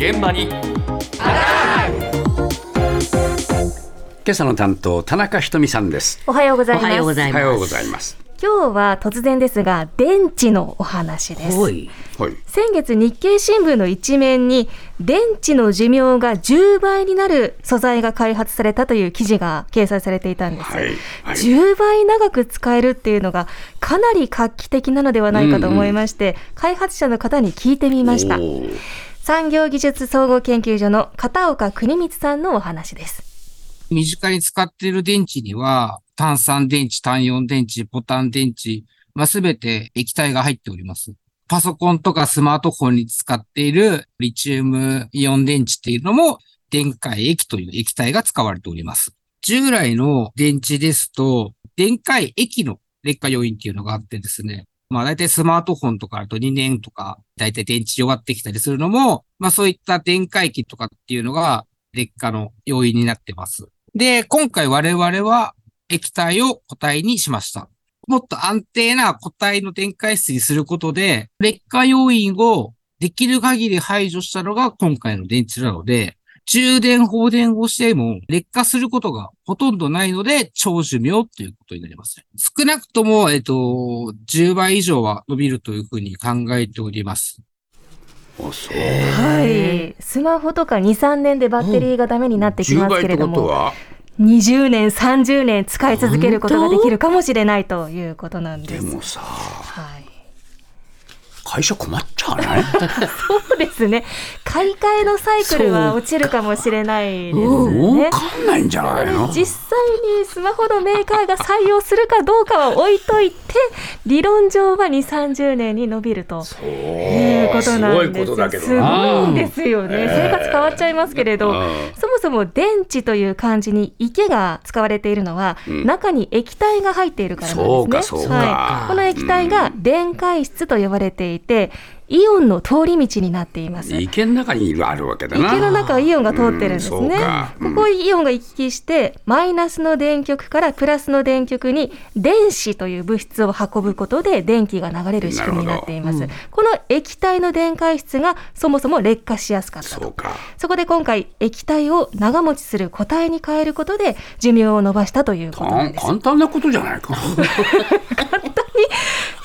現場に。今朝の担当田中ひとみさんです。おはようございます。おはようございます。おはようございます。今日は突然ですが、電池のお話です。はい。はい。先月日経新聞の一面に電池の寿命が10倍になる素材が開発されたという記事が掲載されていたんです、はい。はい。10倍長く使えるっていうのがかなり画期的なのではないかと思いまして、開発者の方に聞いてみました産業技術総合研究所の片岡邦光さんのお話です身近に使っている電池には、炭酸電池、単イオン電池、ボタン電池、まあ、すべて液体が入っております。パソコンとかスマートフォンに使っているリチウムイオン電池っていうのも、電解液という液体が使われております。従来の電池ですと、電解液の劣化要因っていうのがあってですね、まあ大体スマートフォンとかだと2年とか、大体電池弱ってきたりするのも、まあそういった電解液とかっていうのが劣化の要因になってます。で、今回我々は液体を固体にしました。もっと安定な固体の電解質にすることで、劣化要因をできる限り排除したのが今回の電池なので、充電放電をしても劣化することがほとんどないので、長寿命ということになります。少なくとも、えっと、10倍以上は伸びるというふうに考えております。あそうはいスマホとか2、3年でバッテリーがダメになってき10ますけれども、ことは？20年、30年使い続けることができるかもしれないということなんで。ですもさはい、会社困っちゃうね そうですね。買い替えのサイクルは落ちるかもしれないです儲ね。かんないんじゃないの？実際にスマホのメーカーが採用するかどうかは置いといて、理論上は2、30年に伸びるということなんです。すごいことだけどすなごいですよね。生活変わっちゃいますけれど、うんそもそも電池という漢字に池が使われているのは、ん。中に液体が入っているからなんですね。はい、この液体が電解質と呼ばれていて、イオンの通り道になっています。池の中にいるあるわけだな池の中をイオンが通ってるんですうんねここイオンが行き来して、マイナスの電極からプラスの電極に電子という物質を運ぶことで電気が流れる仕組みになっています。この液体の電解質がそもそも劣化しやすかったと。そうかそこで今回液体を長持ちする固体に変えることで寿命を伸ばしたということなんです。簡単なことじゃないか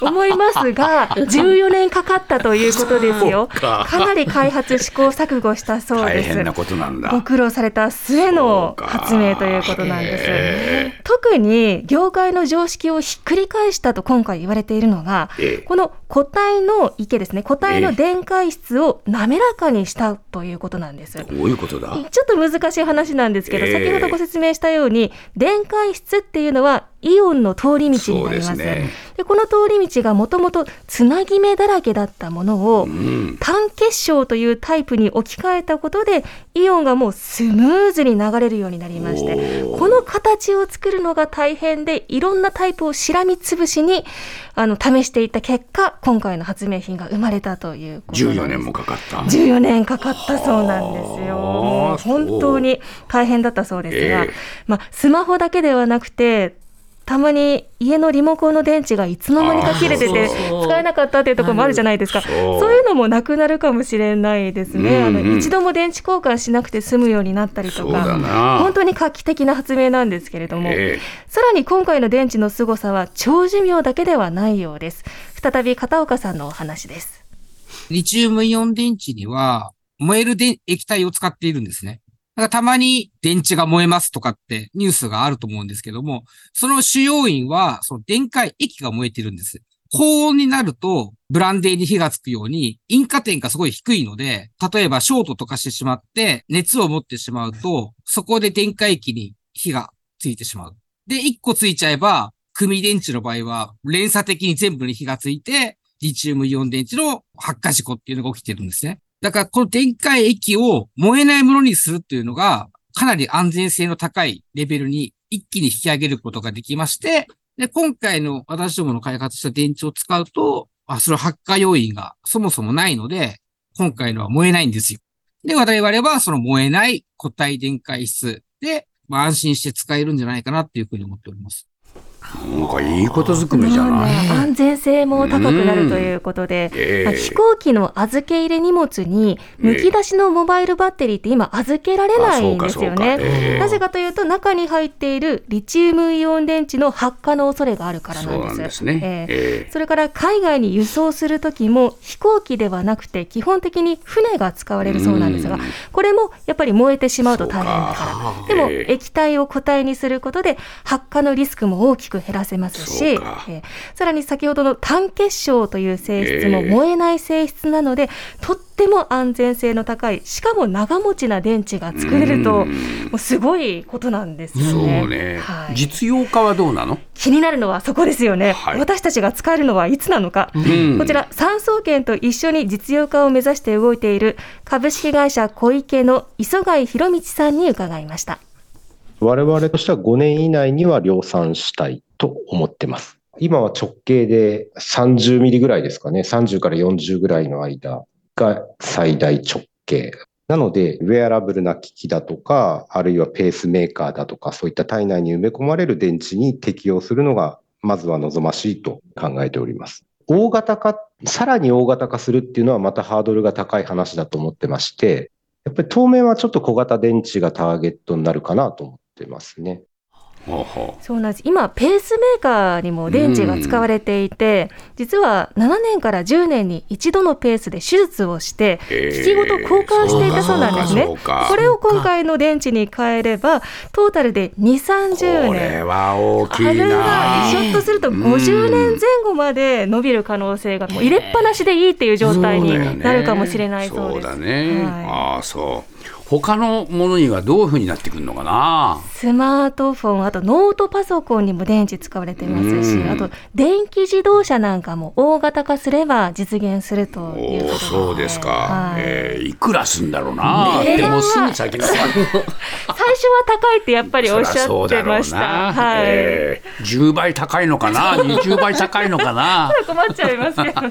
思いますが、14年かかったということですよ。か。かなり開発試行錯誤したそうです。大変なことなんだ。ご苦労された末の発明ということなんへです。特に業界の常識をひっくり返したと今回言われているのが、ええ。この固体の池ですね、固体の電解質を滑らかにしたということなんです。どういうことだ？ちょっと難しい話なんですけど、ええ。先ほどご説明したように、電解質っていうのはイオンの通り道になります。ですね。でこの通り道がもともとつなぎ目だらけだったものを、うん。単結晶というタイプに置き換えたことでイオンがもうスムーズに流れるようになりましてこの形を作るのが大変でいろんなタイプをしらみつぶしにあの試していった結果今回の発明品が生まれたということなんです。14年もかかった。14年かかったそうなんですよ。本当に大変だったそうですが、ええ。まあ、スマホだけではなくて、たまに家のリモコンの電池がいつの間にか切れてて使えなかったっていうところもあるじゃないですか。そういうのもなくなるかもしれないですね。あうんうんの一度も電池交換しなくて済むようになったりとそうだか。な本当に画期的な発明なんですけれども、ええさらに今回の電池の凄さは長寿命だけではないようです。再び片岡さんのお話です。リチウムイオン電池には燃える電液体を使っているんですね。だかたまに電池が燃えますとかってニュースがあると思うんですけども、その主要因はその電解液が燃えてるんです。高温になるとブランデーに火がつくように引火点がすごい低いので、例えばショートとかしてしまって熱を持ってしまうと、そこで電解液に火がついてしまう。で、一個ついちゃえば、組電池の場合は連鎖的に全部に火がついて、リチウムイオン電池の発火事故っていうのが起きてるんですね。だからこの電解液を燃えないものにするっていうのが、かなり安全性の高いレベルに一気に引き上げることができまして、で、今回の私どもの開発した電池を使うと、あ、その発火要因がそもそもないので、今回のは燃えないんですよ。で、我々はその燃えない固体電解質で、まあ、安心して使えるんじゃないかなっていうふうに思っております。なんかいいことずくめじゃない、安全性も高くなるということで、えー、飛行機の預け入れ荷物に、むき出しのモバイルバッテリーって今、預けられないんですよね、えー、なぜかというと、中に入っているリチウムイオン電池の発火の恐れがあるからなんです。そ、ね。えー、それから海外に輸送するときも、飛行機ではなくて、基本的に船が使われるそうなんですが、これもやっぱり燃えてしまうと大変だから、でも液体を固体にすることで、発火のリスクも大きく減らせますし、えー、さらに先ほどの単結晶という性質も燃えない性質なので、とっても安全性の高い、しかも長持ちな電池が作れると、もうすごいことなんですよね。ね。はい、実用化はどうなの？気になるのはそこですよね、はい、私たちが使えるのはいつなのか、こちら、産総研と一緒に実用化を目指して動いている株式会社小池の磯貝博道さんに伺いました。我々としては5年以内には量産したいと思ってます。今は直径で30ミリぐらいですかね。30から40ぐらいの間が最大直径。なので、ウェアラブルな機器だとか、あるいはペースメーカーだとか、そういった体内に埋め込まれる電池に適用するのが、まずは望ましいと考えております。大型化、さらに大型化するっていうのはまたハードルが高い話だと思ってまして、やっぱり当面はちょっと小型電池がターゲットになるかなと思ってますね。そうなんです今、ペースメーカーにも電池が使われていて、実は7年から10年に一度のペースで手術をして、機器ごと交換していたそうなんですね。これを今回の電池に変えれば、トータルで2、30年。これは大きいな。あるいは、ひょっとすると50年前後まで伸びる可能性が、もう入れっぱなしでいいっていう状態になるかもしれないそうです。そうだね。はい、ああ、そう。他のものにはどういうふうになってくるのかな？スマートフォン、あとノートパソコンにも電池使われていますし、あと電気自動車なんかも大型化すれば実現するということそうですか、はい。えー、いくらすんだろうな、ね、でもすぐ先の 最初は高いってやっぱりおっしゃってました、はい。えー、10倍高いのかな？20倍高いのかな？困っちゃいますけどね